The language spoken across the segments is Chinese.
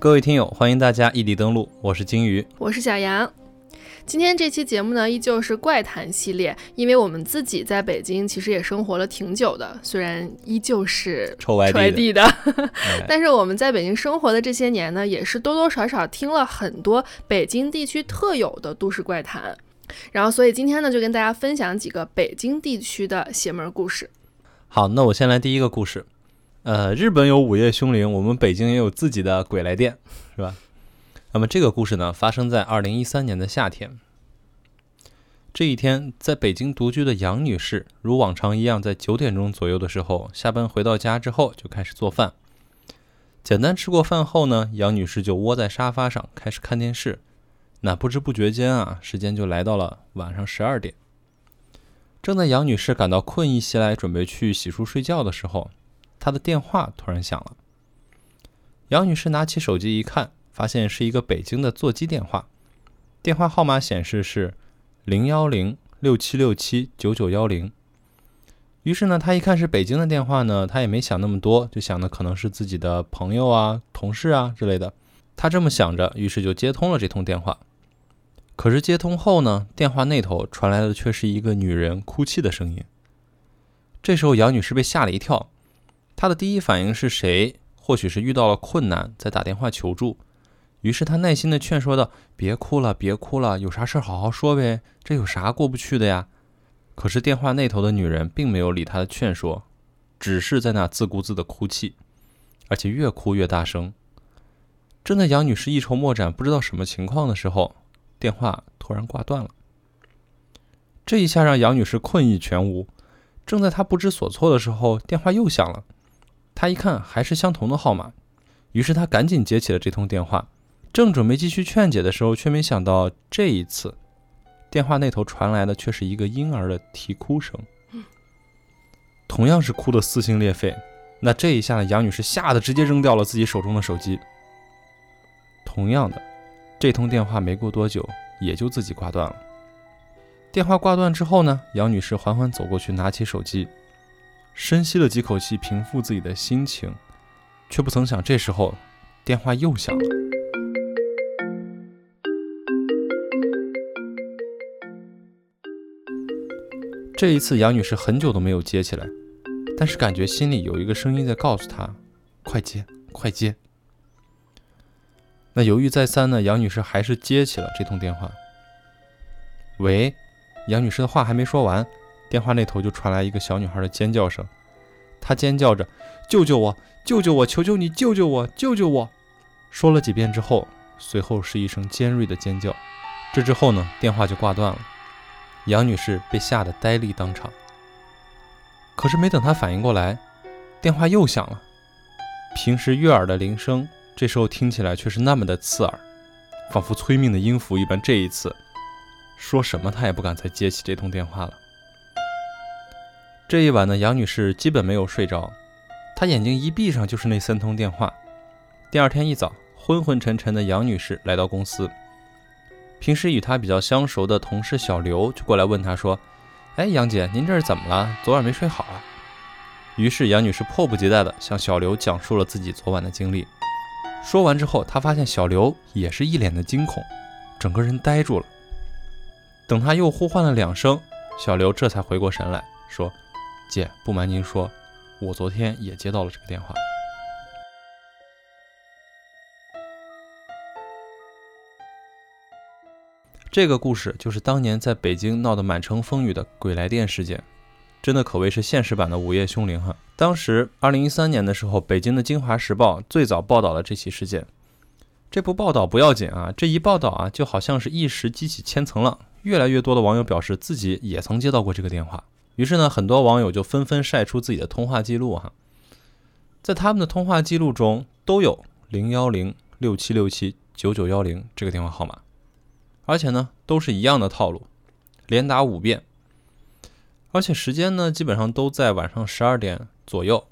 各位听友，欢迎大家异地登录，我是金鱼，我是小杨。今天这期节目呢，依旧是怪谈系列，因为我们自己在北京其实也生活了挺久的，虽然依旧是臭外地的，但是我们在北京生活的这些年呢，也是多多少少听了很多北京地区特有的都市怪谈。然后，所以今天呢，就跟大家分享几个北京地区的邪门故事。好，那我先来第一个故事。呃，日本有午夜凶铃，我们北京也有自己的鬼来电，是吧？那么这个故事呢，发生在二零一三年的夏天。这一天，在北京独居的杨女士，如往常一样，在九点钟左右的时候下班回到家之后，就开始做饭。简单吃过饭后呢，杨女士就窝在沙发上开始看电视。那不知不觉间啊，时间就来到了晚上十二点。正在杨女士感到困意袭来，准备去洗漱睡觉的时候。他的电话突然响了，杨女士拿起手机一看，发现是一个北京的座机电话，电话号码显示是零幺零六七六七九九幺零。于是呢，她一看是北京的电话呢，她也没想那么多，就想的可能是自己的朋友啊、同事啊之类的。她这么想着，于是就接通了这通电话。可是接通后呢，电话那头传来的却是一个女人哭泣的声音。这时候，杨女士被吓了一跳。他的第一反应是谁？或许是遇到了困难，在打电话求助。于是他耐心地劝说道：“别哭了，别哭了，有啥事好好说呗，这有啥过不去的呀？”可是电话那头的女人并没有理他的劝说，只是在那自顾自地哭泣，而且越哭越大声。正在杨女士一筹莫展，不知道什么情况的时候，电话突然挂断了。这一下让杨女士困意全无。正在她不知所措的时候，电话又响了。他一看还是相同的号码，于是他赶紧接起了这通电话，正准备继续劝解的时候，却没想到这一次，电话那头传来的却是一个婴儿的啼哭声，同样是哭得撕心裂肺。那这一下呢，杨女士吓得直接扔掉了自己手中的手机。同样的，这通电话没过多久也就自己挂断了。电话挂断之后呢，杨女士缓缓走过去，拿起手机。深吸了几口气，平复自己的心情，却不曾想，这时候电话又响了。这一次，杨女士很久都没有接起来，但是感觉心里有一个声音在告诉她：“快接，快接。”那犹豫再三呢，杨女士还是接起了这通电话。喂，杨女士的话还没说完。电话那头就传来一个小女孩的尖叫声，她尖叫着：“救救我！救救我！求求你救救我！救救我！”说了几遍之后，随后是一声尖锐的尖叫。这之后呢，电话就挂断了。杨女士被吓得呆立当场。可是没等她反应过来，电话又响了。平时悦耳的铃声，这时候听起来却是那么的刺耳，仿佛催命的音符一般。这一次，说什么她也不敢再接起这通电话了。这一晚呢，杨女士基本没有睡着，她眼睛一闭上就是那三通电话。第二天一早，昏昏沉沉的杨女士来到公司，平时与她比较相熟的同事小刘就过来问她说：“哎，杨姐，您这是怎么了？昨晚没睡好啊？”于是杨女士迫不及待地向小刘讲述了自己昨晚的经历。说完之后，她发现小刘也是一脸的惊恐，整个人呆住了。等她又呼唤了两声，小刘这才回过神来说。姐，不瞒您说，我昨天也接到了这个电话。这个故事就是当年在北京闹得满城风雨的鬼来电事件，真的可谓是现实版的午夜凶铃哈。当时二零一三年的时候，北京的《京华时报》最早报道了这起事件。这不报道不要紧啊，这一报道啊，就好像是一石激起千层浪，越来越多的网友表示自己也曾接到过这个电话。于是呢，很多网友就纷纷晒出自己的通话记录哈，在他们的通话记录中都有零幺零六七六七九九幺零这个电话号码，而且呢都是一样的套路，连打五遍，而且时间呢基本上都在晚上十二点左右。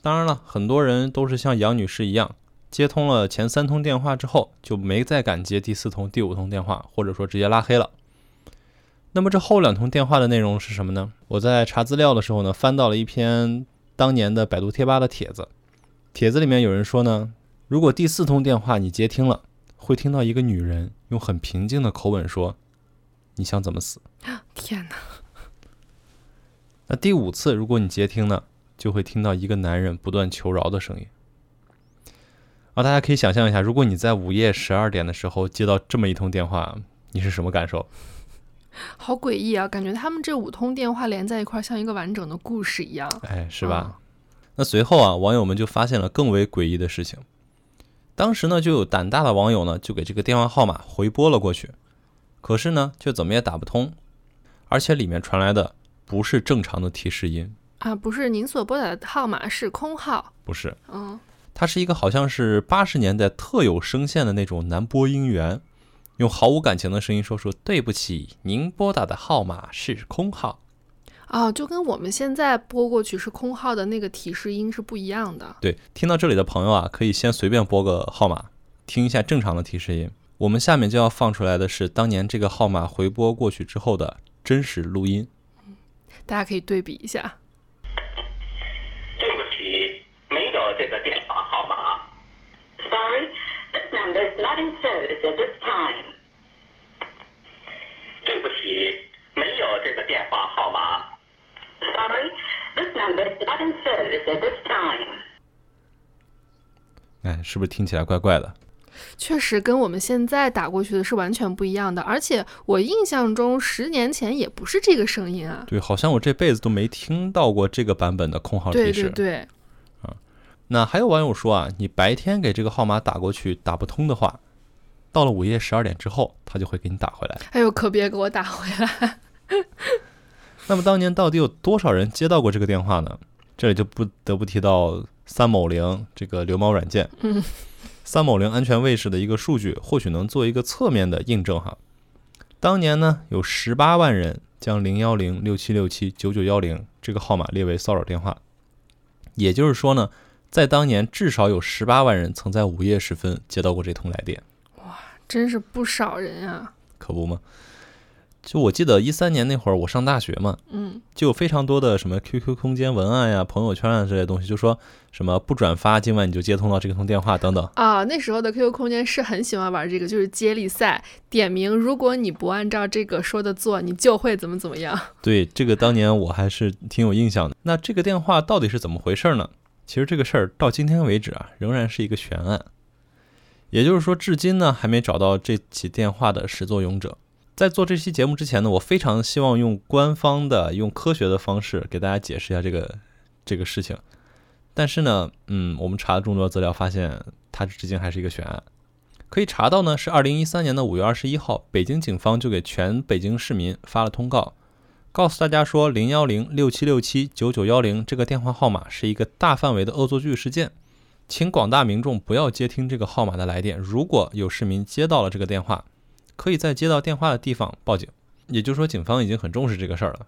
当然了，很多人都是像杨女士一样，接通了前三通电话之后就没再敢接第四通、第五通电话，或者说直接拉黑了。那么这后两通电话的内容是什么呢？我在查资料的时候呢，翻到了一篇当年的百度贴吧的帖子，帖子里面有人说呢，如果第四通电话你接听了，会听到一个女人用很平静的口吻说：“你想怎么死？” 天哪！那第五次，如果你接听呢，就会听到一个男人不断求饶的声音。啊，大家可以想象一下，如果你在午夜十二点的时候接到这么一通电话，你是什么感受？好诡异啊！感觉他们这五通电话连在一块儿，像一个完整的故事一样。哎，是吧？那随后啊，网友们就发现了更为诡异的事情。当时呢，就有胆大的网友呢，就给这个电话号码回拨了过去，可是呢，却怎么也打不通，而且里面传来的不是正常的提示音啊，不是您所拨打的号码是空号，不是，嗯，它是一个好像是八十年代特有声线的那种男播音员。用毫无感情的声音说：“出对不起，您拨打的号码是空号。”啊，就跟我们现在拨过去是空号的那个提示音是不一样的。对，听到这里的朋友啊，可以先随便拨个号码，听一下正常的提示音。我们下面就要放出来的是当年这个号码回拨过去之后的真实录音。大家可以对比一下。对不起，没有这个电话号码。Sorry, this number is not in service at this time. 对不起，没有这个电话号码。Sorry, this number is not in service at this time. 哎，是不是听起来怪怪的？确实跟我们现在打过去的是完全不一样的，而且我印象中十年前也不是这个声音啊。对，好像我这辈子都没听到过这个版本的空号提示。对对对。啊，那还有网友说啊，你白天给这个号码打过去打不通的话，到了午夜十二点之后，他就会给你打回来。哎呦，可别给我打回来。那么当年到底有多少人接到过这个电话呢？这里就不得不提到三某零这个流氓软件。嗯。三某零安全卫士的一个数据，或许能做一个侧面的印证哈。当年呢，有十八万人将零幺零六七六七九九幺零这个号码列为骚扰电话，也就是说呢，在当年至少有十八万人曾在午夜时分接到过这通来电。哇，真是不少人啊！可不吗？就我记得一三年那会儿，我上大学嘛，嗯，就有非常多的什么 QQ 空间文案呀、朋友圈啊这些东西，就说什么不转发，今晚你就接通到这通电话等等。啊，那时候的 QQ 空间是很喜欢玩这个，就是接力赛，点名，如果你不按照这个说的做，你就会怎么怎么样。对，这个当年我还是挺有印象的。那这个电话到底是怎么回事呢？其实这个事儿到今天为止啊，仍然是一个悬案。也就是说，至今呢，还没找到这起电话的始作俑者。在做这期节目之前呢，我非常希望用官方的、用科学的方式给大家解释一下这个这个事情。但是呢，嗯，我们查了众多资料，发现它至今还是一个悬案。可以查到呢，是二零一三年的五月二十一号，北京警方就给全北京市民发了通告，告诉大家说，零幺零六七六七九九幺零这个电话号码是一个大范围的恶作剧事件，请广大民众不要接听这个号码的来电。如果有市民接到了这个电话，可以在接到电话的地方报警，也就是说，警方已经很重视这个事儿了。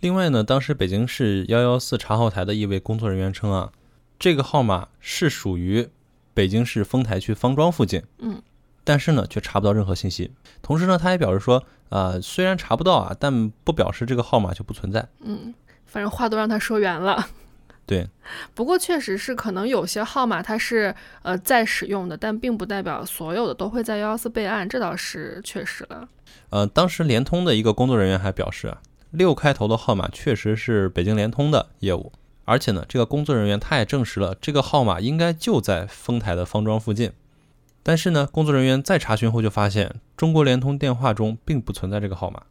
另外呢，当时北京市幺幺四查号台的一位工作人员称啊，这个号码是属于北京市丰台区方庄附近，嗯，但是呢，却查不到任何信息。同时呢，他也表示说，呃，虽然查不到啊，但不表示这个号码就不存在。嗯，反正话都让他说圆了。对，不过确实是可能有些号码它是呃在使用的，但并不代表所有的都会在幺幺四备案，这倒是确实了。呃，当时联通的一个工作人员还表示，六开头的号码确实是北京联通的业务，而且呢，这个工作人员他也证实了这个号码应该就在丰台的方庄附近。但是呢，工作人员再查询后就发现，中国联通电话中并不存在这个号码。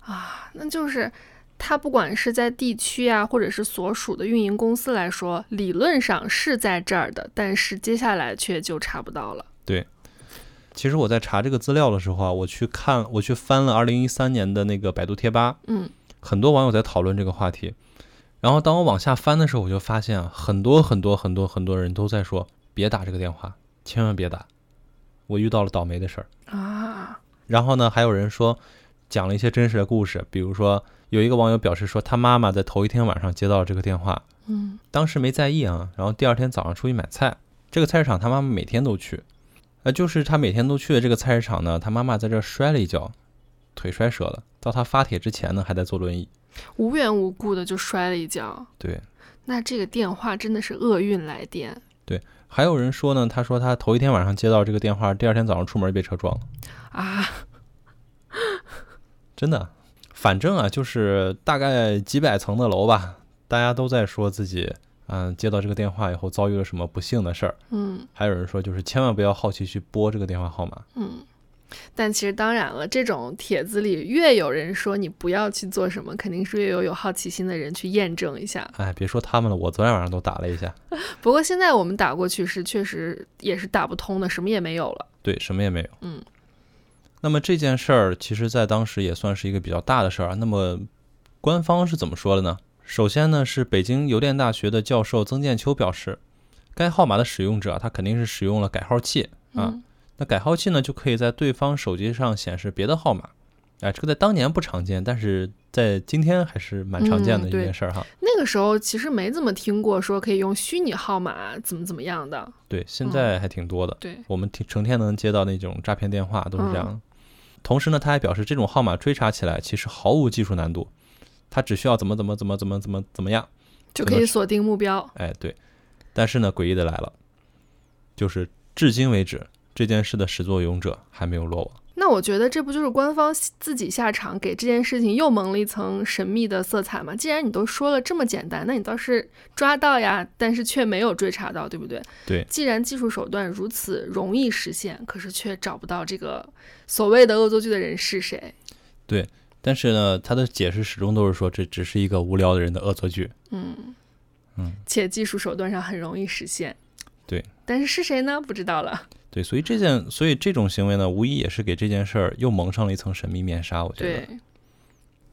啊，那就是。它不管是在地区啊，或者是所属的运营公司来说，理论上是在这儿的，但是接下来却就查不到了。对，其实我在查这个资料的时候啊，我去看，我去翻了二零一三年的那个百度贴吧，嗯，很多网友在讨论这个话题。然后当我往下翻的时候，我就发现啊，很多很多很多很多人都在说，别打这个电话，千万别打，我遇到了倒霉的事儿。啊。然后呢，还有人说讲了一些真实的故事，比如说。有一个网友表示说，他妈妈在头一天晚上接到了这个电话，嗯，当时没在意啊，然后第二天早上出去买菜，这个菜市场他妈妈每天都去，呃，就是他每天都去的这个菜市场呢，他妈妈在这摔了一跤，腿摔折了，到他发帖之前呢，还在坐轮椅，无缘无故的就摔了一跤，对，那这个电话真的是厄运来电，对，还有人说呢，他说他头一天晚上接到这个电话，第二天早上出门被车撞了，啊，真的。反正啊，就是大概几百层的楼吧，大家都在说自己，嗯、接到这个电话以后遭遇了什么不幸的事儿。嗯还有人说，就是千万不要好奇去拨这个电话号码。嗯。但其实当然了，这种帖子里越有人说你不要去做什么，肯定是越有有好奇心的人去验证一下。哎，别说他们了，我昨天晚上都打了一下，不过现在我们打过去是确实也是打不通的，什么也没有了。对，什么也没有。嗯。那么这件事儿，其实在当时也算是一个比较大的事儿啊。那么官方是怎么说的呢？首先呢，是北京邮电大学的教授曾建秋表示，该号码的使用者啊他肯定是使用了改号器啊。嗯那改号器呢，就可以在对方手机上显示别的号码。哎，这个在当年不常见，但是在今天还是蛮常见的一件事儿哈。那个时候其实没怎么听过说可以用虚拟号码怎么怎么样的。对，现在还挺多的。对，我们挺成天能接到那种诈骗电话，都是这样的。同时呢，他还表示，这种号码追查起来其实毫无技术难度，他只需要怎么怎么怎么怎么怎么怎么样，就可以锁定目标。哎，对。但是呢，诡异的来了，就是至今为止，这件事的始作俑者还没有落网。那我觉得这不就是官方自己下场，给这件事情又蒙了一层神秘的色彩吗？既然你都说了这么简单，那你倒是抓到呀，但是却没有追查到，对不对？对既然技术手段如此容易实现，可是却找不到这个所谓的恶作剧的人是谁。对但是呢，他的解释始终都是说，这只是一个无聊的人的恶作剧。嗯嗯，且技术手段上很容易实现。对，但是是谁呢？不知道了。对，所以这件，所以这种行为呢，无疑也是给这件事儿又蒙上了一层神秘面纱。我觉得，对，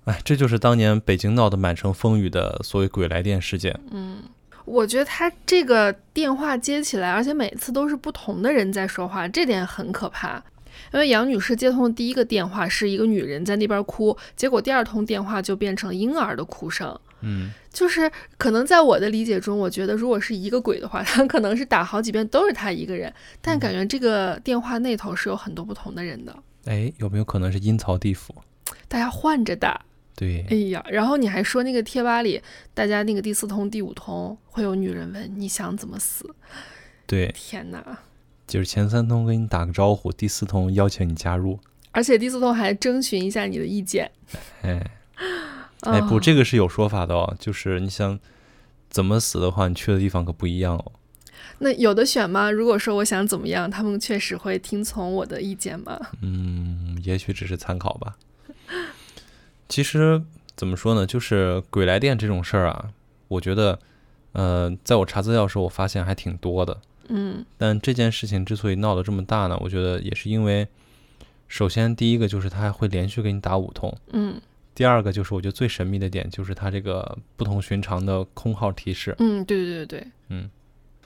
哎，这就是当年北京闹得满城风雨的所谓“鬼来电”事件。嗯，我觉得他这个电话接起来，而且每次都是不同的人在说话，这点很可怕。因为杨女士接通的第一个电话是一个女人在那边哭，结果第二通电话就变成了婴儿的哭声。嗯，就是可能在我的理解中，我觉得如果是一个鬼的话，他可能是打好几遍都是他一个人，但感觉这个电话那头是有很多不同的人的，哎，有没有可能是阴曹地府？大家换着打。对哎，呀，然后你还说那个贴吧里，大家那个第四通、第五通会有女人问你想怎么死？对，天哪！就是前三通跟你打个招呼，第四通邀请你加入。而且第四通还征询一下你的意见。哎，哎，不，啊这个是有说法的哦，就是你想怎么死的话，你去的地方可不一样哦。那有的选吗？如果说我想怎么样，他们确实会听从我的意见吗？嗯，也许只是参考吧。其实怎么说呢，就是鬼来电这种事儿啊，我觉得，呃，在我查资料的时候，我发现还挺多的。嗯但这件事情之所以闹得这么大呢，我觉得也是因为，首先第一个就是他还会连续给你打五通，嗯第二个就是我觉得最神秘的点就是它这个不同寻常的空号提示。嗯，对对对对，嗯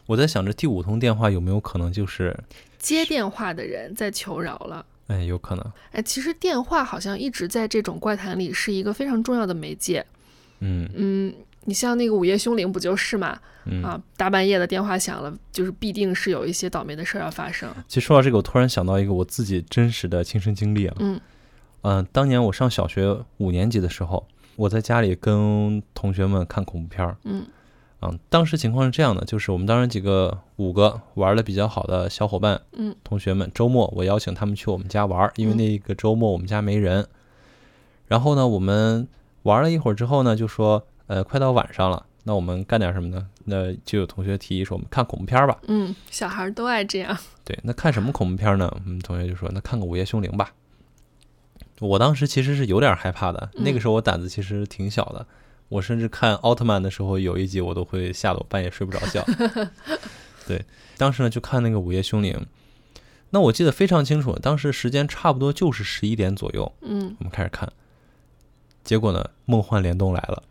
我在想着第五通电话有没有可能就是，接电话的人在求饶了。哎，有可能，哎，其实电话好像一直在这种怪谈里是一个非常重要的媒介。嗯嗯，你像那个午夜凶铃不就是嘛？嗯。啊，大半夜的电话响了，就是必定是有一些倒霉的事儿要发生。其实说到这个，我突然想到一个我自己真实的亲身经历啊。嗯嗯、当年我上小学五年级的时候，我在家里跟同学们看恐怖片儿。嗯嗯，当时情况是这样的，就是我们当时几个五个玩的比较好的小伙伴，嗯同学们，周末我邀请他们去我们家玩儿，因为嗯那个周末我们家没人。然后呢，我们玩了一会儿之后呢，就说，呃，快到晚上了，那我们干点什么呢？那就有同学提议说，我们看恐怖片儿吧。嗯，小孩儿都爱这样。对，那看什么恐怖片呢？我们同学就说，那看个《午夜凶铃》吧。我当时其实是有点害怕的，那个嗯时候我胆子其实挺小的，我甚至看奥特曼的时候，有一集我都会吓得我半夜睡不着觉。对，当时呢就看那个《午夜凶铃》，那我记得非常清楚，当时时间差不多就是十一点左右，嗯我们开始看，结果呢，梦幻联动来了。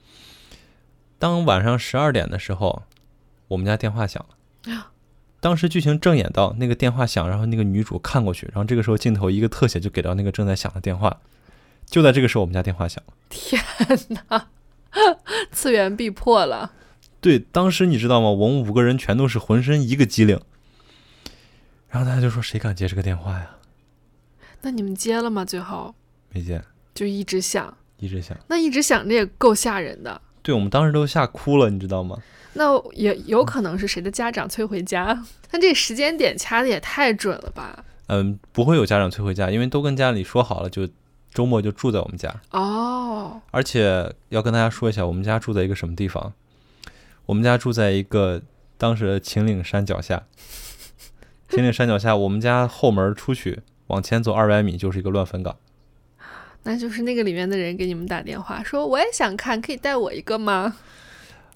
当晚上十二点的时候，我们家电话响了。当时剧情正演到那个电话响，然后那个女主看过去，然后这个时候镜头一个特写就给到那个正在响的电话。就在这个时候，我们家电话响了。天哪，次元壁破了。对，当时你知道吗？我们五个人全都是浑身一个机灵。然后大家就说：“谁敢接这个电话呀那你们接了吗？最后？”没接，就一直响，一直响。那一直响着也够吓人的。对我们当时都吓哭了，你知道吗？那也有可能是谁的家长催回家，但这时间点掐的也太准了吧？嗯，不会有家长催回家，因为都跟家里说好了，就周末就住在我们家。哦，而且要跟大家说一下，我们家住在一个什么地方？我们家住在一个当时的秦岭山脚下。秦岭山脚下，我们家后门出去往前走二百米就是一个乱坟岗。那就是那个里面的人给你们打电话说：“我也想看，可以带我一个吗？”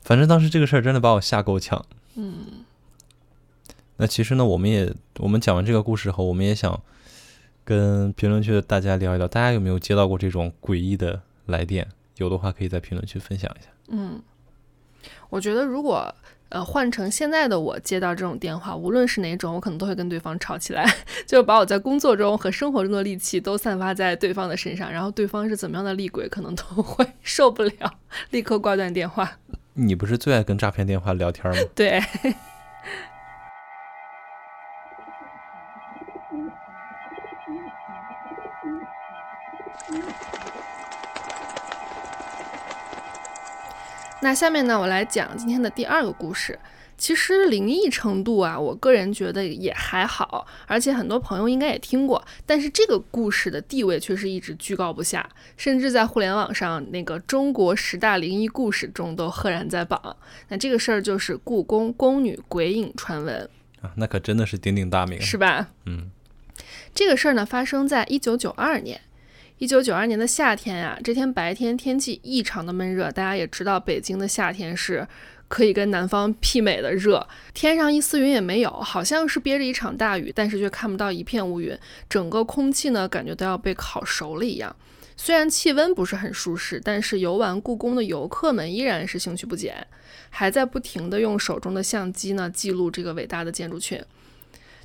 反正当时这个事儿真的把我吓够呛。嗯，那其实呢，我们也我们讲完这个故事后，我们也想跟评论区的大家聊一聊，大家有没有接到过这种诡异的来电？有的话可以在评论区分享一下。嗯，我觉得如果。呃，换成现在的我接到这种电话，无论是哪种，我可能都会跟对方吵起来，就把我在工作中和生活中的戾气都散发在对方的身上，然后对方是怎么样的厉鬼，可能都 会受不了，立刻挂断电话。你不是最爱跟诈骗电话聊天吗？对。那下面呢，我来讲今天的第二个故事。其实灵异程度啊，我个人觉得也还好，而且很多朋友应该也听过。但是这个故事的地位却是一直居高不下，甚至在互联网上那个中国十大灵异故事中都赫然在榜。那这个事儿就是故宫宫女鬼影传闻啊，那可真的是鼎鼎大名，是吧？嗯，这个事儿呢，发生在一九九二年。一九九二年的夏天呀，这天白天天气异常的闷热。大家也知道，北京的夏天是可以跟南方媲美的热。天上一丝云也没有，好像是憋着一场大雨，但是却看不到一片乌云。整个空气呢，感觉都要被烤熟了一样。虽然气温不是很舒适，但是游玩故宫的游客们依然是兴趣不减，还在不停的用手中的相机呢记录这个伟大的建筑群。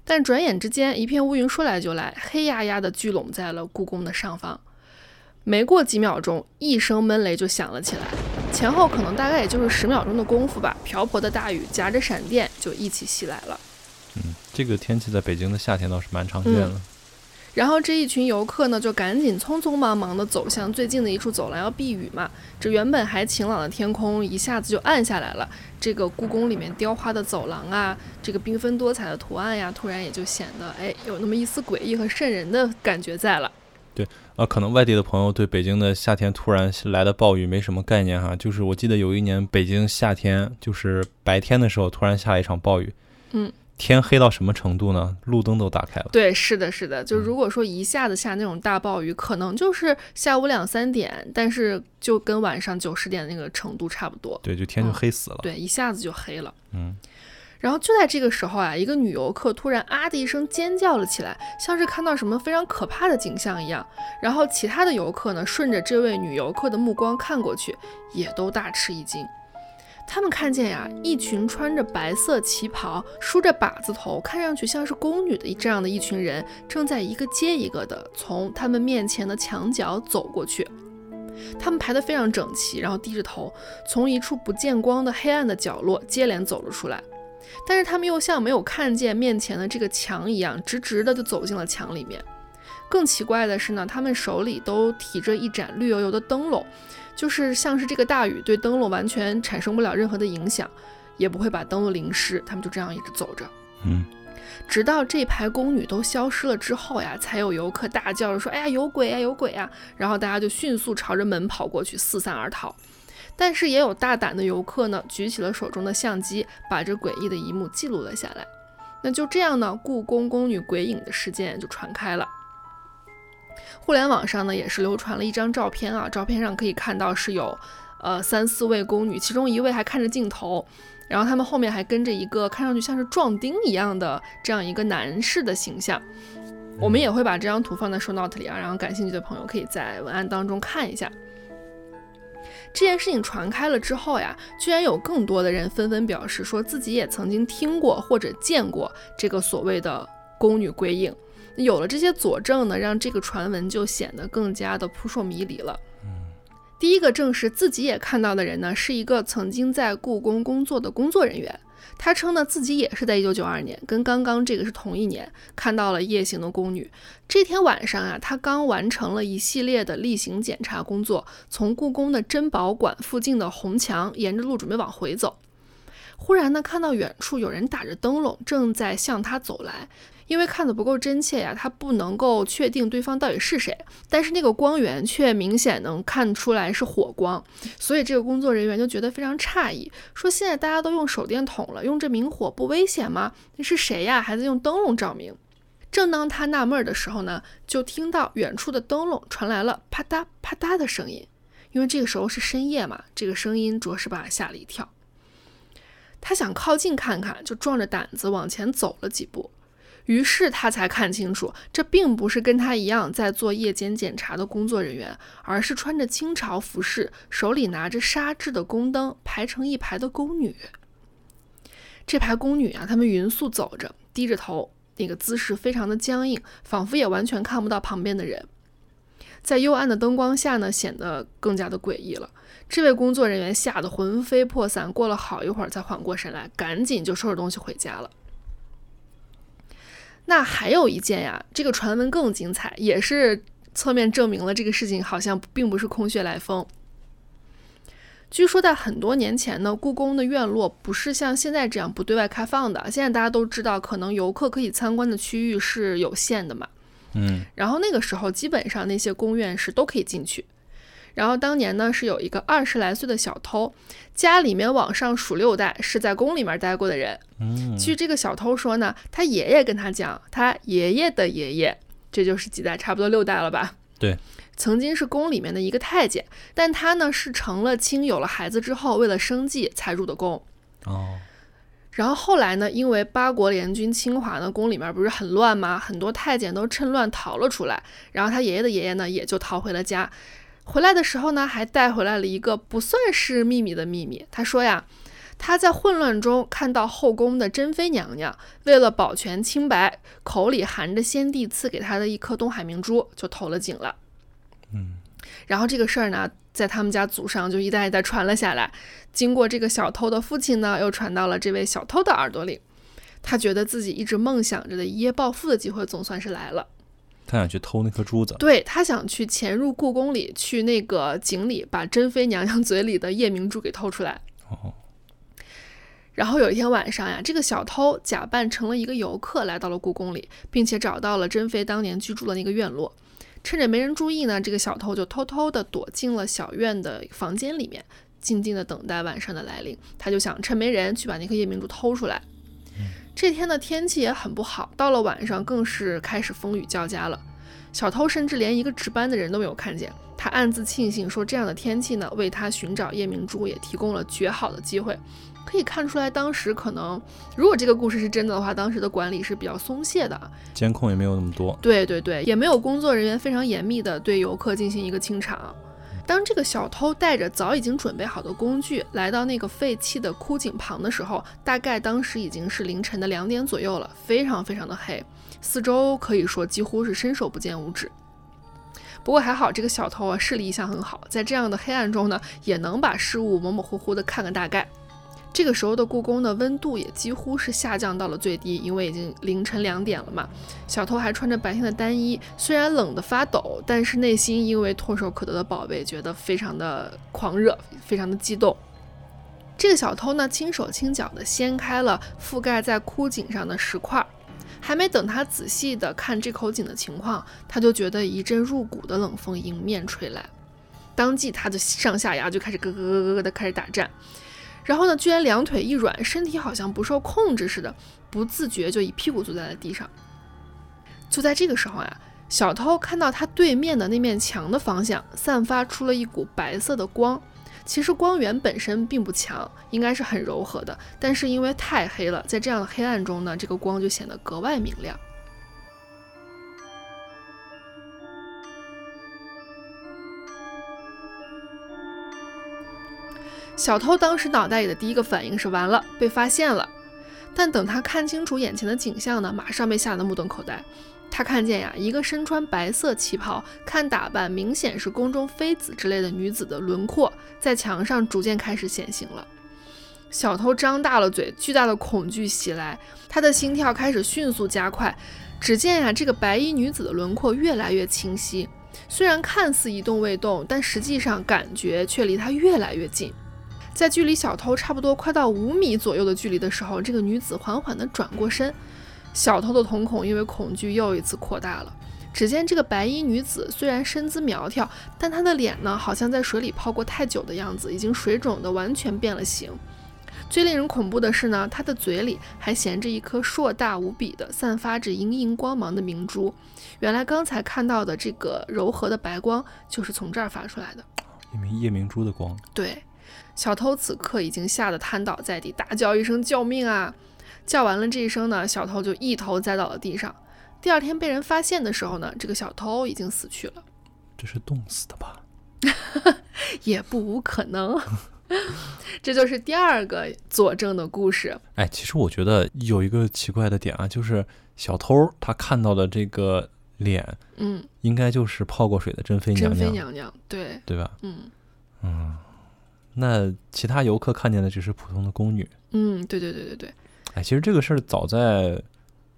但转眼之间，一片乌云说来就来，黑压压的聚拢在了故宫的上方。没过几秒钟，一声闷雷就响了起来，前后可能大概也就是十秒钟的功夫吧。瓢泼的大雨夹着闪电就一起袭来了。嗯，这个天气在北京的夏天倒是蛮常见的。然后这一群游客呢，就赶紧匆匆忙忙地走向最近的一处走廊要避雨嘛。这原本还晴朗的天空一下子就暗下来了。这个故宫里面雕花的走廊啊，这个缤纷多彩的图案呀，突然也就显得哎有那么一丝诡异和瘆人的感觉在了。对啊，可能外地的朋友对北京的夏天突然来的暴雨没什么概念哈。就是我记得有一年北京夏天，就是白天的时候突然下了一场暴雨。嗯。天黑到什么程度呢？路灯都打开了。对，是的，是的。就如果说一下子下那种大暴雨，可能就是下午两三点，但是就跟晚上九十点那个程度差不多。对，就天就黑死了。对，一下子就黑了。嗯。然后就在这个时候啊，一个女游客突然啊的一声尖叫了起来，像是看到什么非常可怕的景象一样。然后其他的游客呢，顺着这位女游客的目光看过去，也都大吃一惊。他们看见呀，一群穿着白色旗袍、梳着把子头、看上去像是宫女的这样的一群人，正在一个接一个的从他们面前的墙角走过去。他们排得非常整齐，然后低着头，从一处不见光的黑暗的角落接连走了出来。但是他们又像没有看见面前的这个墙一样，直直的就走进了墙里面。更奇怪的是呢，他们手里都提着一盏绿油油的灯笼。就是像是这个大雨对灯笼完全产生不了任何的影响，也不会把灯笼淋湿。他们就这样一直走着，嗯，直到这排宫女都消失了之后呀，才有游客大叫着说：“哎呀，有鬼呀，有鬼呀！”然后大家就迅速朝着门跑过去，四散而逃。但是也有大胆的游客呢，举起了手中的相机，把这诡异的一幕记录了下来。那就这样呢，故宫宫女鬼影的事件就传开了。互联网上呢，也是流传了一张照片啊，照片上可以看到是有，呃三四位宫女，其中一位还看着镜头，然后他们后面还跟着一个看上去像是壮丁一样的这样一个男士的形象。我们也会把这张图放在 show note 里啊，然后感兴趣的朋友可以在文案当中看一下。这件事情传开了之后呀，居然有更多的人纷纷表示说自己也曾经听过或者见过这个所谓的宫女鬼影。有了这些佐证呢，让这个传闻就显得更加的扑朔迷离了。第一个证实自己也看到的人呢，是一个曾经在故宫工作的工作人员。他称呢自己也是在一九九二年，跟刚刚这个是同一年，看到了夜行的宫女。这天晚上啊，他刚完成了一系列的例行检查工作，从故宫的珍宝馆附近的红墙沿着路准备往回走，忽然呢，看到远处有人打着灯笼，正在向他走来。因为看的不够真切呀，他不能够确定对方到底是谁，但是那个光源却明显能看出来是火光，所以这个工作人员就觉得非常诧异，说现在大家都用手电筒了，用这明火不危险吗？那是谁呀？还在用灯笼照明？正当他纳闷的时候呢，就听到远处的灯笼传来了啪嗒啪嗒的声音，因为这个时候是深夜嘛，这个声音着实把他吓了一跳。他想靠近看看，就壮着胆子往前走了几步。于是他才看清楚，这并不是跟他一样在做夜间检查的工作人员，而是穿着清朝服饰、手里拿着纱制的宫灯排成一排的宫女。这排宫女啊，她们匀速走着，低着头，那个姿势非常的僵硬，仿佛也完全看不到旁边的人。在幽暗的灯光下呢，显得更加的诡异了。这位工作人员吓得魂飞魄散，过了好一会儿才缓过神来，赶紧就收拾东西回家了。那还有一件呀，这个传闻更精彩，也是侧面证明了这个事情好像并不是空穴来风。据说在很多年前呢，故宫的院落不是像现在这样不对外开放的。现在大家都知道，可能游客可以参观的区域是有限的嘛。嗯。然后那个时候，基本上那些宫院是都可以进去。然后当年呢，是有一个二十来岁的小偷，家里面往上数六代是在宫里面待过的人。嗯，据这个小偷说呢，他爷爷跟他讲，他爷爷的爷爷，这就是几代，差不多六代了吧？对，曾经是宫里面的一个太监，但他呢是成了亲，有了孩子之后，为了生计才入的宫。哦，然后后来呢，因为八国联军侵华呢，宫里面不是很乱吗？很多太监都趁乱逃了出来，然后他爷爷的爷爷呢也就逃回了家。回来的时候呢，还带回来了一个不算是秘密的秘密。他说呀，他在混乱中看到后宫的珍妃娘娘为了保全清白，口里含着先帝赐给她的一颗东海明珠，就投了井了。嗯，然后这个事儿呢，在他们家祖上就一代一代传了下来。经过这个小偷的父亲呢，又传到了这位小偷的耳朵里。他觉得自己一直梦想着的一夜暴富的机会，总算是来了。他想去偷那颗珠子，对他想去潜入故宫里，去那个井里把珍妃娘娘 嘴里的夜明珠给偷出来。哦，然后有一天晚上呀，这个小偷假扮成了一个游客，来到了故宫里，并且找到了珍妃当年居住的那个院落。趁着没人注意呢，这个小偷就偷偷地躲进了小院的房间里面，静静地等待晚上的来临。他就想趁没人去把那颗夜明珠偷出来。这天的天气也很不好，到了晚上更是开始风雨交加了。小偷甚至连一个值班的人都没有看见，他暗自庆幸说，这样的天气呢，为他寻找夜明珠也提供了绝好的机会。可以看出来，当时可能如果这个故事是真的的话，当时的管理是比较松懈的，监控也没有那么多。对对对，也没有工作人员非常严密的对游客进行一个清场。当这个小偷带着早已经准备好的工具来到那个废弃的枯井旁的时候，大概当时已经是凌晨的两点左右了，非常非常的黑，四周可以说几乎是伸手不见五指。不过还好，这个小偷啊视力一向很好，在这样的黑暗中呢，也能把事物模模糊糊的看个大概。这个时候的故宫的温度也几乎是下降到了最低，因为已经凌晨两点了嘛。小偷还穿着白天的单衣，虽然冷得发抖，但是内心因为唾手可得的宝贝，觉得非常的狂热，非常的激动。这个小偷呢，轻手轻脚地掀开了覆盖在枯井上的石块，还没等他仔细地看这口井的情况，他就觉得一阵入骨的冷风迎面吹来，当即他的上下牙就开始咯咯咯咯咯的开始打颤。然后呢，居然两腿一软，身体好像不受控制似的，不自觉就一屁股坐在了地上。就在这个时候呀，小偷看到他对面的那面墙的方向散发出了一股白色的光。其实光源本身并不强，应该是很柔和的，但是因为太黑了，在这样的黑暗中呢，这个光就显得格外明亮。小偷当时脑袋里的第一个反应是完了，被发现了。但等他看清楚眼前的景象呢，马上被吓得目瞪口呆。他看见呀，一个身穿白色旗袍、看打扮明显是宫中妃子之类的女子的轮廓，在墙上逐渐开始显形了。小偷张大了嘴，巨大的恐惧袭来，他的心跳开始迅速加快。只见呀，这个白衣女子的轮廓越来越清晰，虽然看似一动未动，但实际上感觉却离他越来越近。在距离小偷差不多快到五米左右的距离的时候，这个女子缓缓地转过身，小偷的瞳孔因为恐惧又一次扩大了。只见这个白衣女子虽然身姿苗条，但她的脸呢，好像在水里泡过太久的样子，已经水肿的完全变了形。最令人恐怖的是呢，她的嘴里还衔着一颗硕大无比的、散发着莹莹光芒的明珠。原来刚才看到的这个柔和的白光，就是从这儿发出来的，一枚夜明珠的光。对。小偷此刻已经吓得瘫倒在地，大叫一声“救命啊！”叫完了这一声呢，小偷就一头栽到了地上。第二天被人发现的时候呢，这个小偷已经死去了。这是冻死的吧？也不无可能。这就是第二个佐证的故事。哎，其实我觉得有一个奇怪的点啊，就是小偷他看到的这个脸，嗯，应该就是泡过水的珍妃娘娘。珍妃娘娘，对对吧？嗯嗯。那其他游客看见的只是普通的宫女。嗯，对对对对对。哎，其实这个事儿早在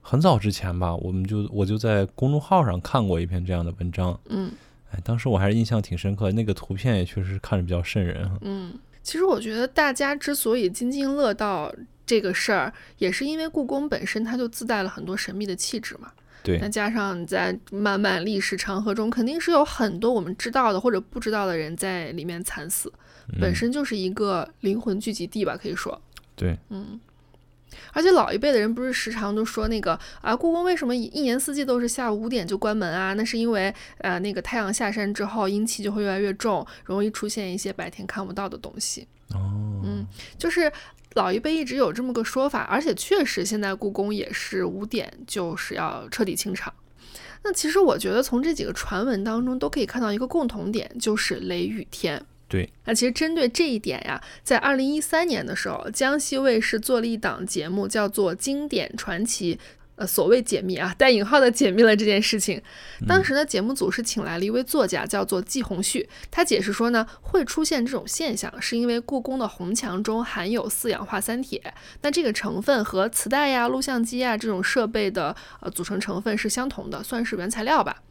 很早之前吧，我们就我就在公众号上看过一篇这样的文章。嗯。哎，当时我还是印象挺深刻，那个图片也确实看着比较瘆人。嗯，其实我觉得大家之所以津津乐道这个事儿，也是因为故宫本身它就自带了很多神秘的气质嘛。对。那加上在漫漫历史长河中，肯定是有很多我们知道的或者不知道的人在里面惨死。本身就是一个灵魂聚集地吧，可以说。对，嗯，而且老一辈的人不是时常都说那个啊，故宫为什么一年四季都是下午五点就关门啊？那是因为呃，那个太阳下山之后，阴气就会越来越重，容易出现一些白天看不到的东西。哦，嗯，就是老一辈一直有这么个说法，而且确实现在故宫也是五点就是要彻底清场。那其实我觉得从这几个传闻当中都可以看到一个共同点，就是雷雨天。对，那其实针对这一点呀，在二零一三年的时候，江西卫视做了一档节目，叫做《经典传奇》，呃，所谓解密啊，带引号的解密了这件事情。当时呢，节目组是请来了一位作家，叫做季红旭，他解释说呢，会出现这种现象，是因为故宫的红墙中含有四氧化三铁，那这个成分和磁带呀、录像机呀这种设备的呃组成成分是相同的，算是原材料吧。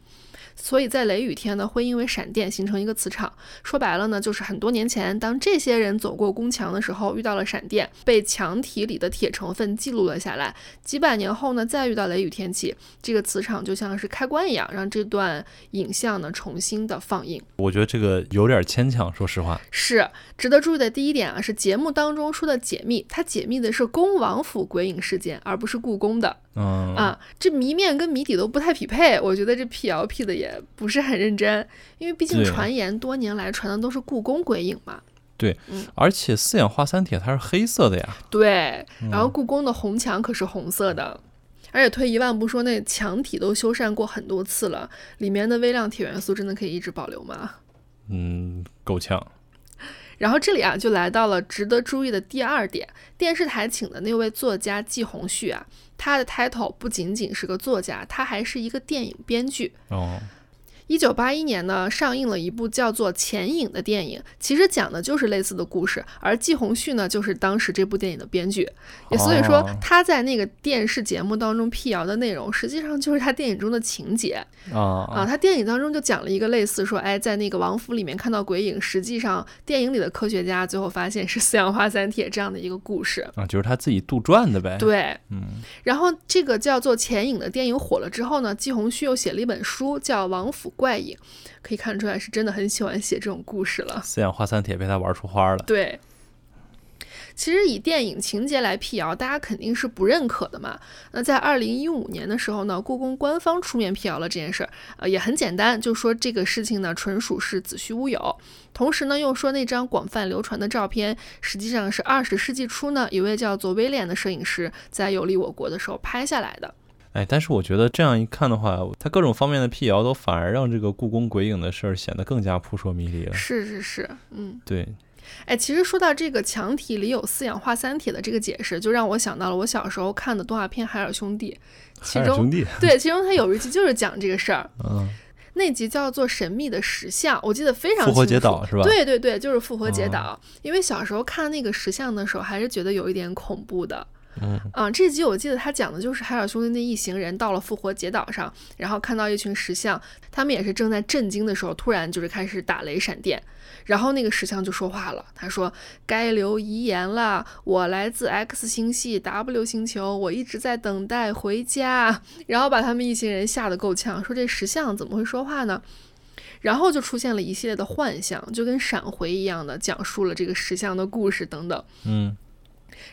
所以在雷雨天呢，会因为闪电形成一个磁场。说白了呢，就是很多年前，当这些人走过宫墙的时候，遇到了闪电，被墙体里的铁成分记录了下来。几百年后呢，再遇到雷雨天气，这个磁场就像是开关一样，让这段影像呢重新的放映。我觉得这个有点牵强，说实话。是值得注意的第一点啊，是节目当中说的解密，它解密的是恭王府鬼影事件，而不是故宫的。嗯啊，这谜面跟谜底都不太匹配，我觉得这辟谣辟的也不是很认真，因为毕竟传言多年来传的都是故宫鬼影嘛。对，而且四氧化三铁它是黑色的呀。对，然后故宫的红墙可是红色的，而且退一万步说，那墙体都修缮过很多次了，里面的微量铁元素真的可以一直保留吗？嗯，够呛。然后这里啊，就来到了值得注意的第二点，电视台请的那位作家季红旭啊，他的 title 不仅仅是个作家，他还是一个电影编剧。一九八一年呢，上映了一部叫做《潜影》的电影，其实讲的就是类似的故事。而季红旭呢，就是当时这部电影的编剧，也所以说他在那个电视节目当中辟谣的内容，实际上就是他电影中的情节啊啊！他电影当中就讲了一个类似说，哎，在那个王府里面看到鬼影，实际上电影里的科学家最后发现是四氧化三铁这样的一个故事啊，就是他自己杜撰的呗。对，嗯。然后这个叫做《潜影》的电影火了之后呢，季红旭又写了一本书，叫《王府》。怪影，可以看出来是真的很喜欢写这种故事了。四氧化三铁被他玩出花了。对，其实以电影情节来辟谣，大家肯定是不认可的嘛。那在二零一五年的时候呢，故宫官方出面辟谣了这件事儿，呃，也很简单，就说这个事情呢纯属是子虚乌有。同时呢，又说那张广泛流传的照片，实际上是二十世纪初呢一位叫做威廉的摄影师在游历我国的时候拍下来的。哎，但是我觉得这样一看的话，它各种方面的辟谣都反而让这个故宫鬼影的事儿显得更加扑朔迷离了。是是是，嗯，对。哎，其实说到这个墙体里有四氧化三铁的这个解释，就让我想到了我小时候看的动画片《海尔兄弟》，其中兄弟 对，其中它有一集就是讲这个事儿。嗯。那集叫做《神秘的石像》，我记得非常清楚。复活节岛是吧？对对对，就是复活节哦岛。因为小时候看那个石像的时候，还是觉得有一点恐怖的。嗯啊，这集我记得他讲的就是海尔兄弟那一行人到了复活节岛上，然后看到一群石像，他们也是正在震惊的时候，突然就是开始打雷闪电，然后那个石像就说话了，他说：“该留遗言了，我来自 X 星系 W 星球，我一直在等待回家。”然后把他们一行人吓得够呛，说这石像怎么会说话呢？然后就出现了一系列的幻象，就跟闪回一样的讲述了这个石像的故事等等。嗯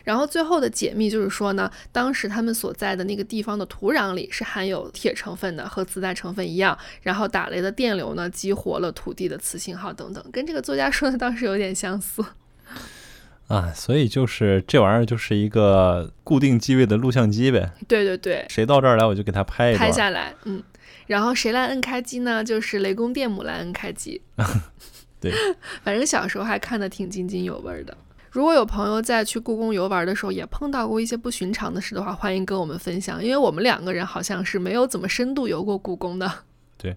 然后最后的解密就是说呢，当时他们所在的那个地方的土壤里是含有铁成分的，和磁带成分一样。然后打雷的电流呢，激活了土地的磁信号等等，跟这个作家说的当时有点相似。啊，所以就是这玩意儿就是一个固定机位的录像机呗，对对对，谁到这儿来我就给他拍。拍下来，嗯。然后谁来摁开机呢？就是雷公电母来摁开机。对，反正小时候还看得挺津津有味儿的。如果有朋友在去故宫游玩的时候也碰到过一些不寻常的事的话，欢迎跟我们分享，因为我们两个人好像是没有怎么深度游过故宫的。对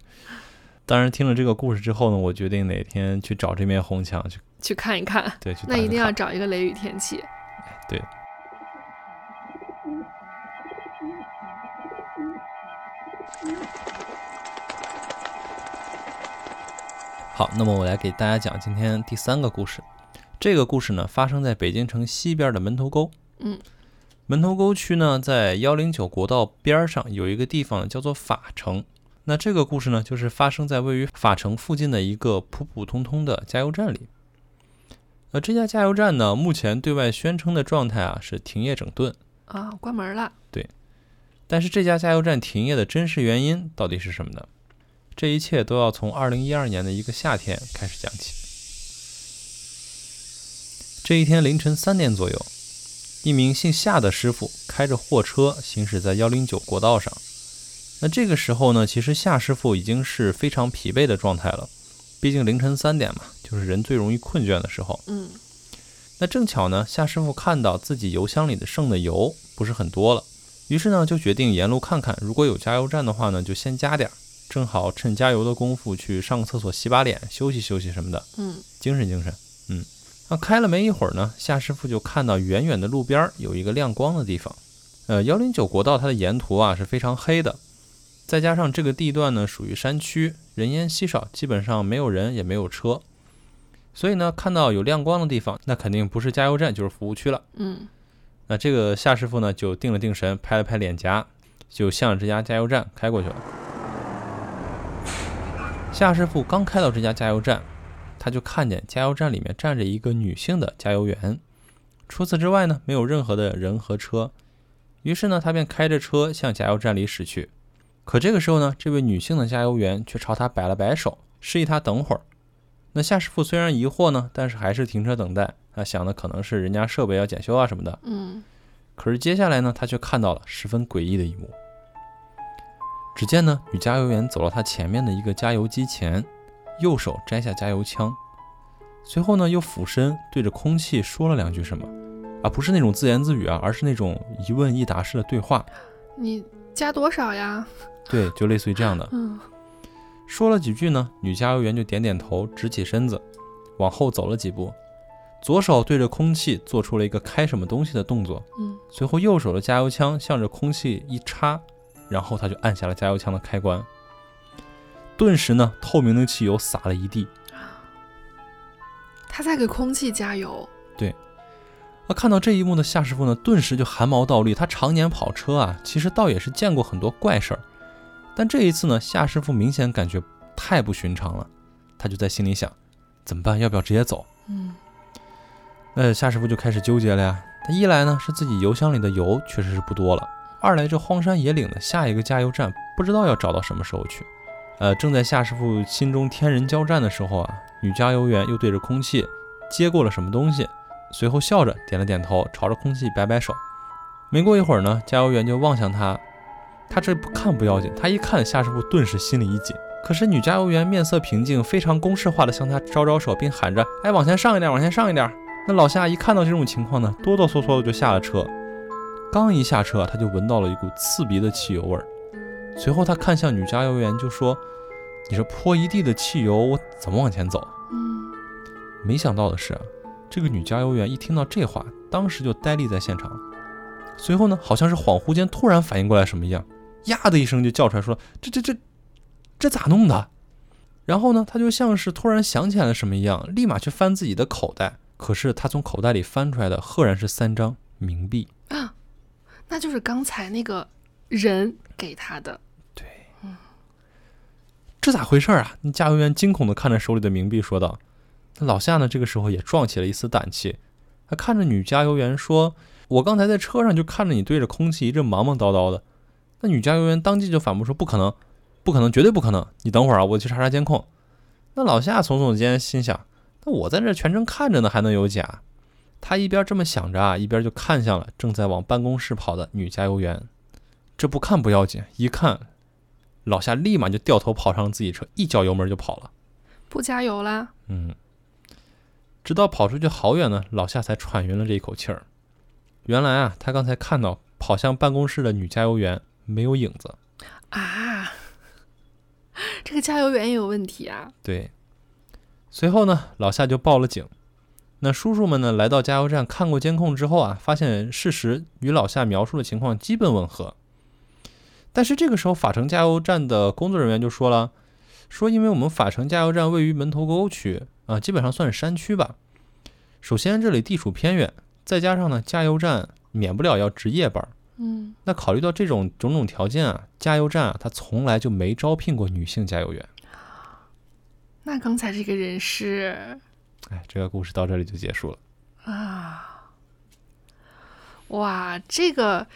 当然听了这个故事之后呢，我决定哪天去找这面红墙去，去看一看，对，去那一定要找一个雷雨天气。对。好，那么我来给大家讲今天第三个故事。这个故事呢，发生在北京城西边的门头沟。嗯，门头沟区呢，在幺零九国道边儿上有一个地方叫做法城。那这个故事呢，就是发生在位于法城附近的一个普普通通的加油站里。呃，这家加油站呢，目前对外宣称的状态啊是停业整顿，啊，关门了。对但是这家加油站停业的真实原因到底是什么呢？这一切都要从二零一二年的一个夏天开始讲起。这一天凌晨三点左右，一名姓夏的师傅开着货车行驶在幺零九国道上。那这个时候呢，其实夏师傅已经是非常疲惫的状态了，毕竟凌晨三点嘛，就是人最容易困倦的时候。嗯那正巧呢，夏师傅看到自己油箱里的剩的油不是很多了，于是呢就决定沿路看看，如果有加油站的话呢，就先加点儿，正好趁加油的功夫去上个厕所、洗把脸、休息休息什么的，嗯精神精神。嗯，那开了没一会儿呢，夏师傅就看到远远的路边儿有一个亮光的地方。呃，幺零九国道它的沿途啊是非常黑的，再加上这个地段呢属于山区，人烟稀少，基本上没有人也没有车，所以呢看到有亮光的地方，那肯定不是加油站就是服务区了。嗯那这个夏师傅呢就定了定神，拍了拍脸颊，就向着这家加油站开过去了。夏师傅刚开到这家加油站，他就看见加油站里面站着一个女性的加油员，除此之外呢，没有任何的人和车。于是呢，他便开着车向加油站里驶去。可这个时候呢，这位女性的加油员却朝他摆了摆手，示意他等会儿。那夏师傅虽然疑惑呢，但是还是停车等待。他想的可能是人家设备要检修啊什么的。嗯可是接下来呢，他却看到了十分诡异的一幕。只见呢，女加油员走到他前面的一个加油机前，右手摘下加油枪，随后呢，又俯身对着空气说了两句什么，啊，不是那种自言自语啊，而是那种一问一答式的对话，你加多少呀？对，就类似于这样的。嗯说了几句呢，女加油员就点点头，直起身子，往后走了几步，左手对着空气做出了一个开什么东西的动作，嗯随后右手的加油枪向着空气一插，然后他就按下了加油枪的开关。顿时呢，透明的汽油洒了一地。他在给空气加油。对啊，看到这一幕的夏师傅呢，顿时就汗毛倒立。他常年跑车啊，其实倒也是见过很多怪事儿，但这一次呢，夏师傅明显感觉太不寻常了。他就在心里想，怎么办？要不要直接走？嗯那夏师傅就开始纠结了呀。他一来呢是自己油箱里的油确实是不多了，二来这荒山野岭的下一个加油站不知道要找到什么时候去。呃，正在夏师傅心中天人交战的时候啊，女加油员又对着空气接过了什么东西，随后笑着点了点头，朝着空气摆摆手。没过一会儿呢，加油员就望向他，他这不看不要紧，他一看夏师傅顿时心里一紧。可是女加油员面色平静，非常公式化的向他招招手，并喊着：“哎，往前上一点，往前上一点。”那老夏一看到这种情况呢，哆哆嗦嗦的就下了车。刚一下车，他就闻到了一股刺鼻的汽油味儿。随后他看向女加油员，就说：“你这泼一地的汽油，我怎么往前走？嗯，没想到的是，这个女加油员一听到这话，当时就呆立在现场。随后呢，好像是恍惚间突然反应过来什么一样，呀的一声就叫出来，说：“这这这这咋弄的？”然后呢，他就像是突然想起来了什么一样，立马去翻自己的口袋。可是他从口袋里翻出来的，赫然是三张冥币。啊，那就是刚才那个人给他的。这咋回事啊？那加油员惊恐地看着手里的冥币，说道：“那老夏呢？这个时候也壮起了一丝胆气，他看着女加油员说：‘我刚才在车上就看着你对着空气一阵忙忙叨叨的。’那女加油员当即就反驳说：‘不可能，不可能，绝对不可能！你等会儿啊，我去查查监控。’那老夏耸耸肩，心想：‘那我在这全程看着呢，还能有假？’他一边这么想着啊，一边就看向了正在往办公室跑的女加油员。这不看不要紧，一看。”老夏立马就掉头跑上自己车，一脚油门就跑了，不加油啦。嗯，直到跑出去好远呢，老夏才喘匀了这一口气儿。原来啊，他刚才看到跑向办公室的女加油员没有影子啊，这个加油员也有问题啊。对。随后呢，老夏就报了警。那叔叔们呢，来到加油站看过监控之后啊，发现事实与老夏描述的情况基本吻合。但是这个时候，法城加油站的工作人员就说了：“说因为我们法城加油站位于门头沟区啊，基本上算是山区吧。首先这里地处偏远，再加上呢，加油站免不了要值夜班。嗯，那考虑到这种种种条件啊，加油站啊，它从来就没招聘过女性加油员。那刚才这个人是……哎，这个故事到这里就结束了啊！哇，这个。”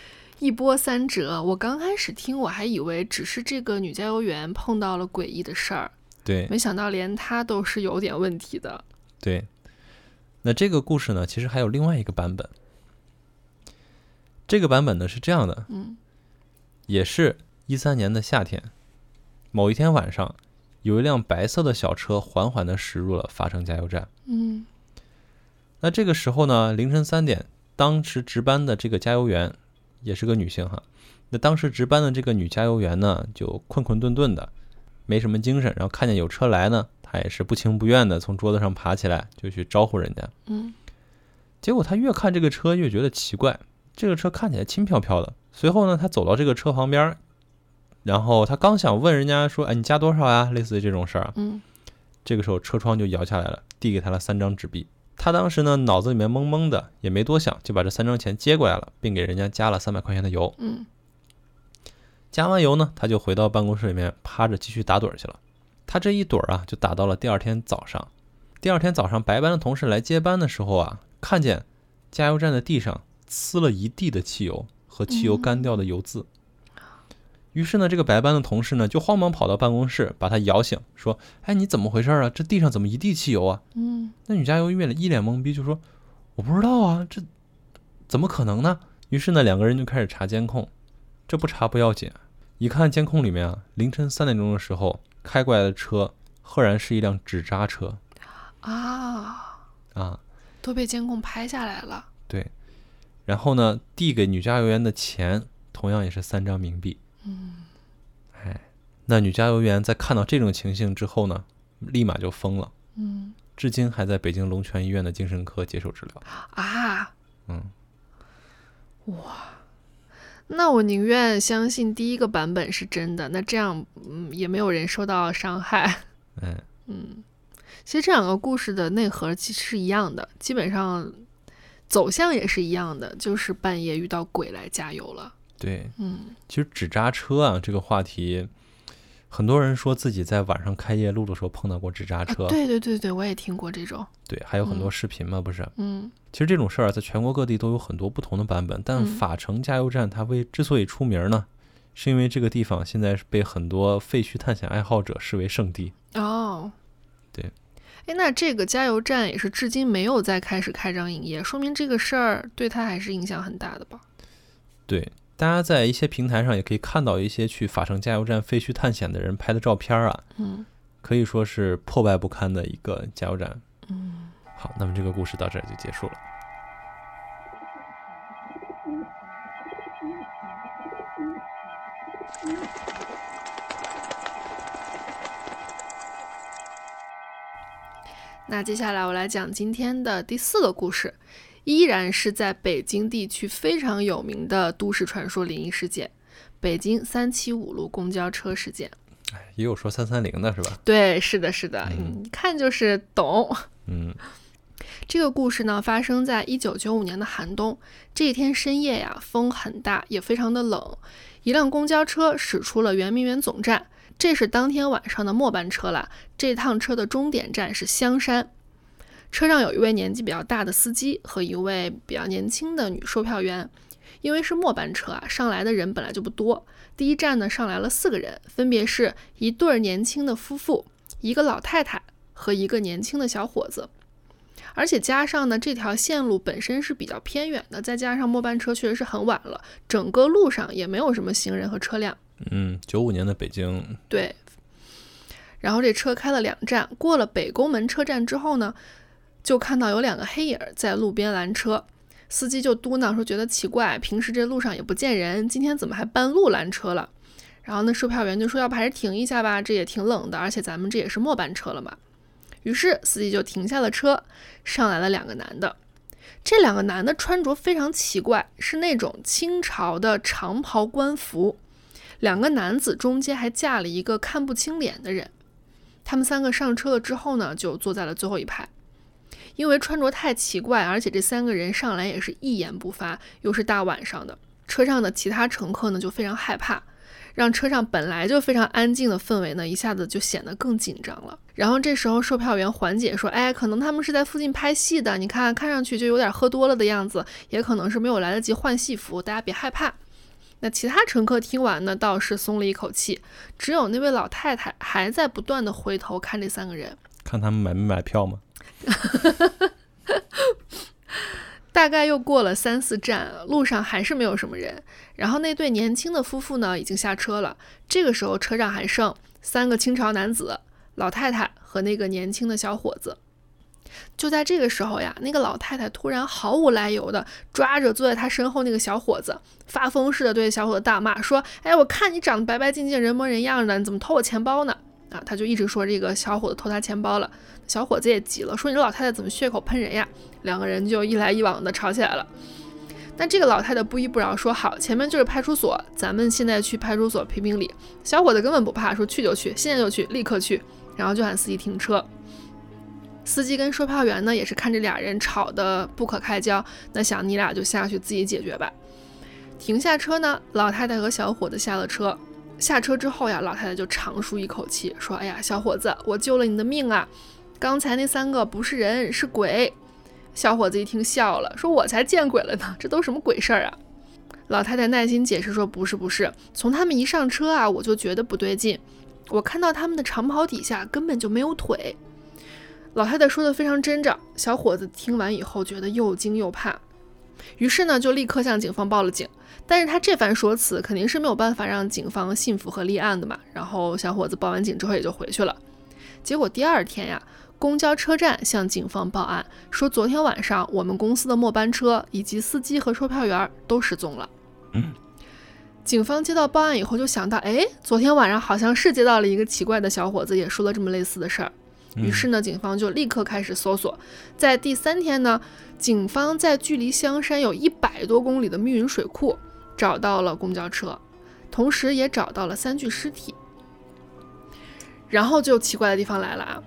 一波三折，我刚开始听我还以为只是这个女加油员碰到了诡异的事儿，对，没想到连她都是有点问题的。对，那这个故事呢，其实还有另外一个版本。这个版本呢是这样的，嗯，也是一三年的夏天，某一天晚上，有一辆白色的小车缓缓的驶入了发城加油站，嗯，那这个时候呢，凌晨三点，当时值班的这个加油员。也是个女性哈，那当时值班的这个女加油员呢，就困困顿顿的，没什么精神。然后看见有车来呢，她也是不情不愿的从桌子上爬起来，就去招呼人家。嗯，结果她越看这个车越觉得奇怪，这个车看起来轻飘飘的。随后呢，她走到这个车旁边，然后她刚想问人家说：“哎，你加多少呀？”类似于这种事儿。嗯，这个时候车窗就摇下来了，递给她了三张纸币。他当时呢，脑子里面懵懵的，也没多想，就把这三张钱接过来了，并给人家加了三百块钱的油。嗯，加完油呢，他就回到办公室里面趴着继续打盹去了。他这一盹啊，就打到了第二天早上。第二天早上，白班的同事来接班的时候啊，看见加油站的地上呲了一地的汽油和汽油干掉的油渍。于是呢，这个白班的同事呢，就慌忙跑到办公室，把他摇醒，说：“哎，你怎么回事啊？这地上怎么一地汽油啊？”嗯，那女加油员一脸懵逼，就说：“我不知道啊，这怎么可能呢？”于是呢，两个人就开始查监控。这不查不要紧，一看监控里面啊，凌晨三点钟的时候开过来的车，赫然是一辆纸扎车。啊啊，都被监控拍下来了。对，然后呢，递给女加油员的钱，同样也是三张冥币。嗯，哎，那女加油员在看到这种情形之后呢，立马就疯了。嗯，至今还在北京龙泉医院的精神科接受治疗。啊，嗯，哇，那我宁愿相信第一个版本是真的，那这样，嗯，也没有人受到伤害。嗯 嗯，其实这两个故事的内核其实是一样的，基本上走向也是一样的，就是半夜遇到鬼来加油了。对，嗯，其实纸扎车啊，这个话题，很多人说自己在晚上开夜路的时候碰到过纸扎车。对对对对，我也听过这种。对，还有很多视频嘛，不是？嗯，其实这种事儿在全国各地都有很多不同的版本，但法城加油站它为之所以出名呢，是因为这个地方现在是被很多废墟探险爱好者视为圣地。哦，对。哎，那这个加油站也是至今没有再开始开张营业，说明这个事儿对他还是影响很大的吧？对。大家在一些平台上也可以看到一些去法城加油站废墟探险的人拍的照片啊，嗯，可以说是破败不堪的一个加油站。嗯，好，那么这个故事到这儿就结束了。那接下来我来讲今天的第四个故事，依然是在北京地区非常有名的都市传说灵异事件——北京三七五路公交车事件。也有说三三零的是吧？对，是的，是的，嗯一看就是懂。嗯这个故事呢，发生在一九九五年的寒冬。这一天深夜呀，风很大，也非常的冷。一辆公交车驶出了圆明园总站，这是当天晚上的末班车了。这趟车的终点站是香山。车上有一位年纪比较大的司机和一位比较年轻的女售票员。因为是末班车啊，上来的人本来就不多。第一站呢，上来了四个人，分别是一对儿年轻的夫妇，一个老太太和一个年轻的小伙子。而且加上呢，这条线路本身是比较偏远的，再加上末班车确实是很晚了，整个路上也没有什么行人和车辆。嗯，九五年的北京，对。然后这车开了两站，过了北宫门车站之后呢，就看到有两个黑影儿在路边拦车。司机就嘟囔说：“觉得奇怪，平时这路上也不见人，今天怎么还半路拦车了？”然后呢，售票员就说：“要不还是停一下吧，这也挺冷的，而且咱们这也是末班车了嘛。”于是司机就停下了车，上来了两个男的。这两个男的穿着非常奇怪，是那种清朝的长袍官服。两个男子中间还架了一个看不清脸的人。他们三个上车了之后呢，就坐在了最后一排。因为穿着太奇怪，而且这三个人上来也是一言不发，又是大晚上的，车上的其他乘客呢就非常害怕，让车上本来就非常安静的氛围呢一下子就显得更紧张了。然后这时候售票员缓解说：“哎，可能他们是在附近拍戏的，你看看上去就有点喝多了的样子，也可能是没有来得及换戏服，大家别害怕。”那其他乘客听完呢，倒是松了一口气，只有那位老太太还在不断的回头看这三个人。看他们买没买票吗？大概又过了三四站，路上还是没有什么人。然后那对年轻的夫妇呢，已经下车了。这个时候车上还剩三个清朝男子、老太太和那个年轻的小伙子。就在这个时候呀，那个老太太突然毫无来由的抓着坐在她身后那个小伙子，发疯似的对小伙子大骂说：“哎，我看你长得白白净净、人模人样的，你怎么偷我钱包呢？”啊，他就一直说这个小伙子偷他钱包了。小伙子也急了，说：“你这老太太怎么血口喷人呀？”两个人就一来一往的吵起来了。但这个老太太不依不饶，说：“好，前面就是派出所，咱们现在去派出所评评理。”小伙子根本不怕，说：“去就去，现在就去，立刻去。”然后就喊司机停车。司机跟售票员呢也是看这俩人吵得不可开交，那想你俩就下去自己解决吧。停下车呢，老太太和小伙子下了车。下车之后呀，老太太就长舒一口气，说：“哎呀，小伙子，我救了你的命啊！刚才那三个不是人，是鬼。”小伙子一听笑了，说：“我才见鬼了呢，这都什么鬼事儿啊？”老太太耐心解释说：“不是，不是，从他们一上车啊，我就觉得不对劲，我看到他们的长袍底下根本就没有腿。”老太太说的非常真着，小伙子听完以后觉得又惊又怕，于是呢就立刻向警方报了警。但是他这番说辞肯定是没有办法让警方信服和立案的嘛。然后小伙子报完警之后也就回去了。结果第二天呀，公交车站向警方报案说，昨天晚上我们公司的末班车以及司机和售票员都失踪了。嗯，警方接到报案以后就想到，哎，昨天晚上好像是接到了一个奇怪的小伙子也说了这么类似的事儿。于是呢，警方就立刻开始搜索。在第三天呢，警方在距离香山有一百多公里的密云水库找到了公交车，同时也找到了三具尸体。然后就奇怪的地方来了啊！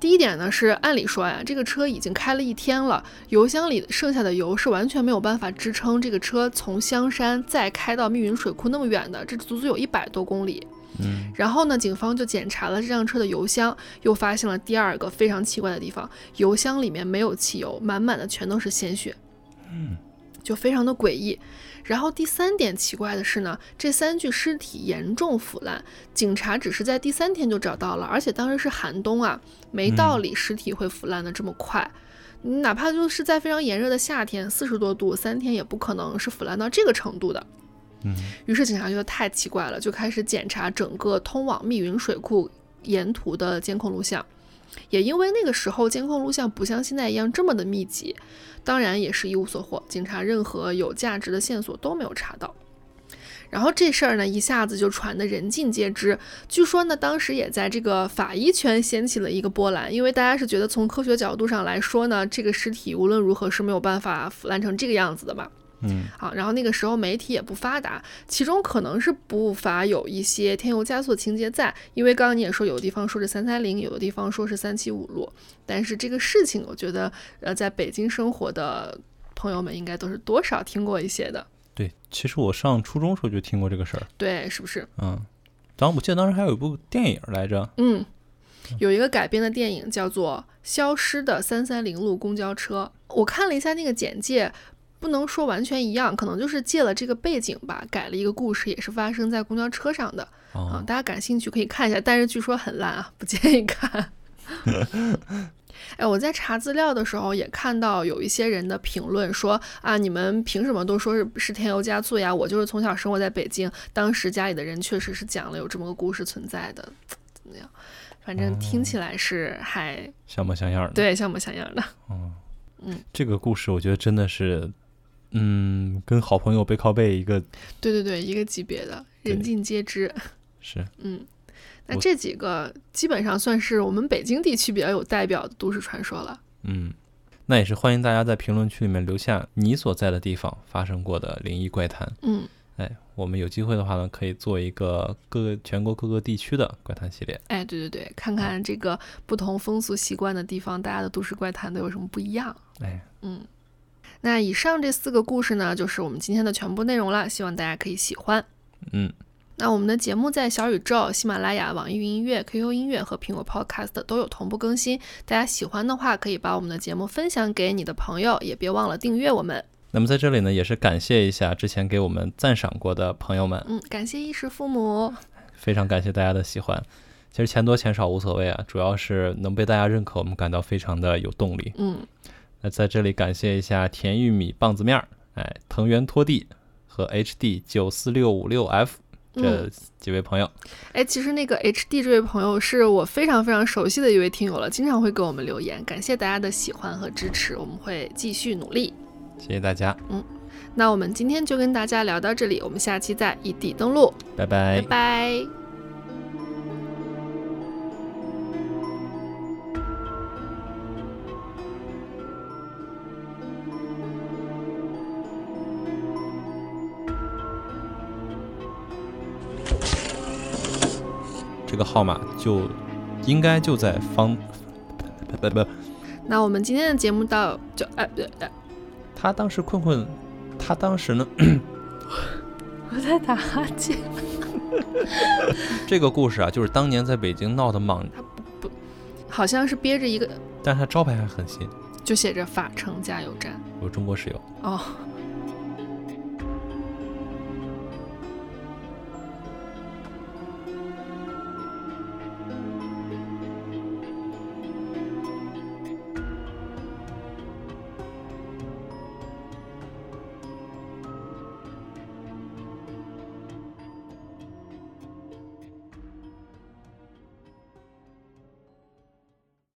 第一点呢是，按理说呀，这个车已经开了一天了，油箱里剩下的油是完全没有办法支撑这个车从香山再开到密云水库那么远的，这足足有一百多公里。嗯，然后呢，警方就检查了这辆车的油箱，又发现了第二个非常奇怪的地方：油箱里面没有汽油，满满的全都是鲜血，嗯，就非常的诡异。然后第三点奇怪的是呢，这三具尸体严重腐烂，警察只是在第三天就找到了，而且当时是寒冬啊，没道理尸体会腐烂的这么快。哪怕就是在非常炎热的夏天，四十多度，三天也不可能是腐烂到这个程度的。嗯，于是警察觉得太奇怪了，就开始检查整个通往密云水库沿途的监控录像。也因为那个时候监控录像不像现在一样这么的密集，当然也是一无所获，警察任何有价值的线索都没有查到。然后这事儿呢，一下子就传得人尽皆知。据说呢，当时也在这个法医圈掀起了一个波澜，因为大家是觉得从科学角度上来说呢，这个尸体无论如何是没有办法腐烂成这个样子的嘛。嗯，好，然后那个时候媒体也不发达，其中可能是不乏有一些添油加醋的情节在，因为刚刚你也说有的地方说是三三零，有的地方说是三七五路，但是这个事情我觉得，呃，在北京生活的朋友们应该都是多少听过一些的，对，其实我上初中时候就听过这个事儿，对，是不是？嗯，当我记得当时还有一部电影来着，嗯，有一个改编的电影叫做《消失的三三零路公交车》，我看了一下那个简介。不能说完全一样，可能就是借了这个背景吧，改了一个故事，也是发生在公交车上的啊。大家感兴趣可以看一下，但是据说很烂啊，不建议看。哎，我在查资料的时候也看到有一些人的评论说啊，你们凭什么都说是是添油加醋呀？我就是从小生活在北京，当时家里的人确实是讲了有这么个故事存在的，怎么样？反正听起来是还像模像样的，对，像模像样的。嗯，嗯，这个故事我觉得真的是。嗯，跟好朋友背靠背一个，对对对，一个级别的，人尽皆知。是，嗯，那这几个基本上算是我们北京地区比较有代表的都市传说了。嗯，那也是欢迎大家在评论区里面留下你所在的地方发生过的灵异怪谈。嗯，哎，我们有机会的话呢，可以做一个各个全国各个地区的怪谈系列。哎，对对对，看看这个不同风俗习惯的地方，大家的都市怪谈都有什么不一样。哎，嗯。那以上这四个故事呢，就是我们今天的全部内容了，希望大家可以喜欢。嗯，那我们的节目在小宇宙、喜马拉雅、网易云音乐、QQ 音乐和苹果 Podcast 都有同步更新。大家喜欢的话，可以把我们的节目分享给你的朋友，也别忘了订阅我们。那么在这里呢，也是感谢一下之前给我们赞赏过的朋友们。嗯，感谢衣食父母，非常感谢大家的喜欢。其实钱多钱少无所谓啊，主要是能被大家认可，我们感到非常的有动力。嗯。那在这里感谢一下甜玉米棒子面儿，哎，藤原拖地和 HD 九四六五六 F 这几位朋友。哎，其实那个 HD 这位朋友是我非常非常熟悉的一位听友了，经常会给我们留言，感谢大家的喜欢和支持，我们会继续努力。谢谢大家。嗯，那我们今天就跟大家聊到这里，我们下期再异地登录，拜拜，拜拜。这个号码就应该就在方不不。那我们今天的节目到就哎不对哎，他当时困困，他当时呢？我在打哈欠。这个故事啊，就是当年在北京闹的莽。他不不，好像是憋着一个，但是他招牌还很新，就写着“法城加油站”，有中国石油哦。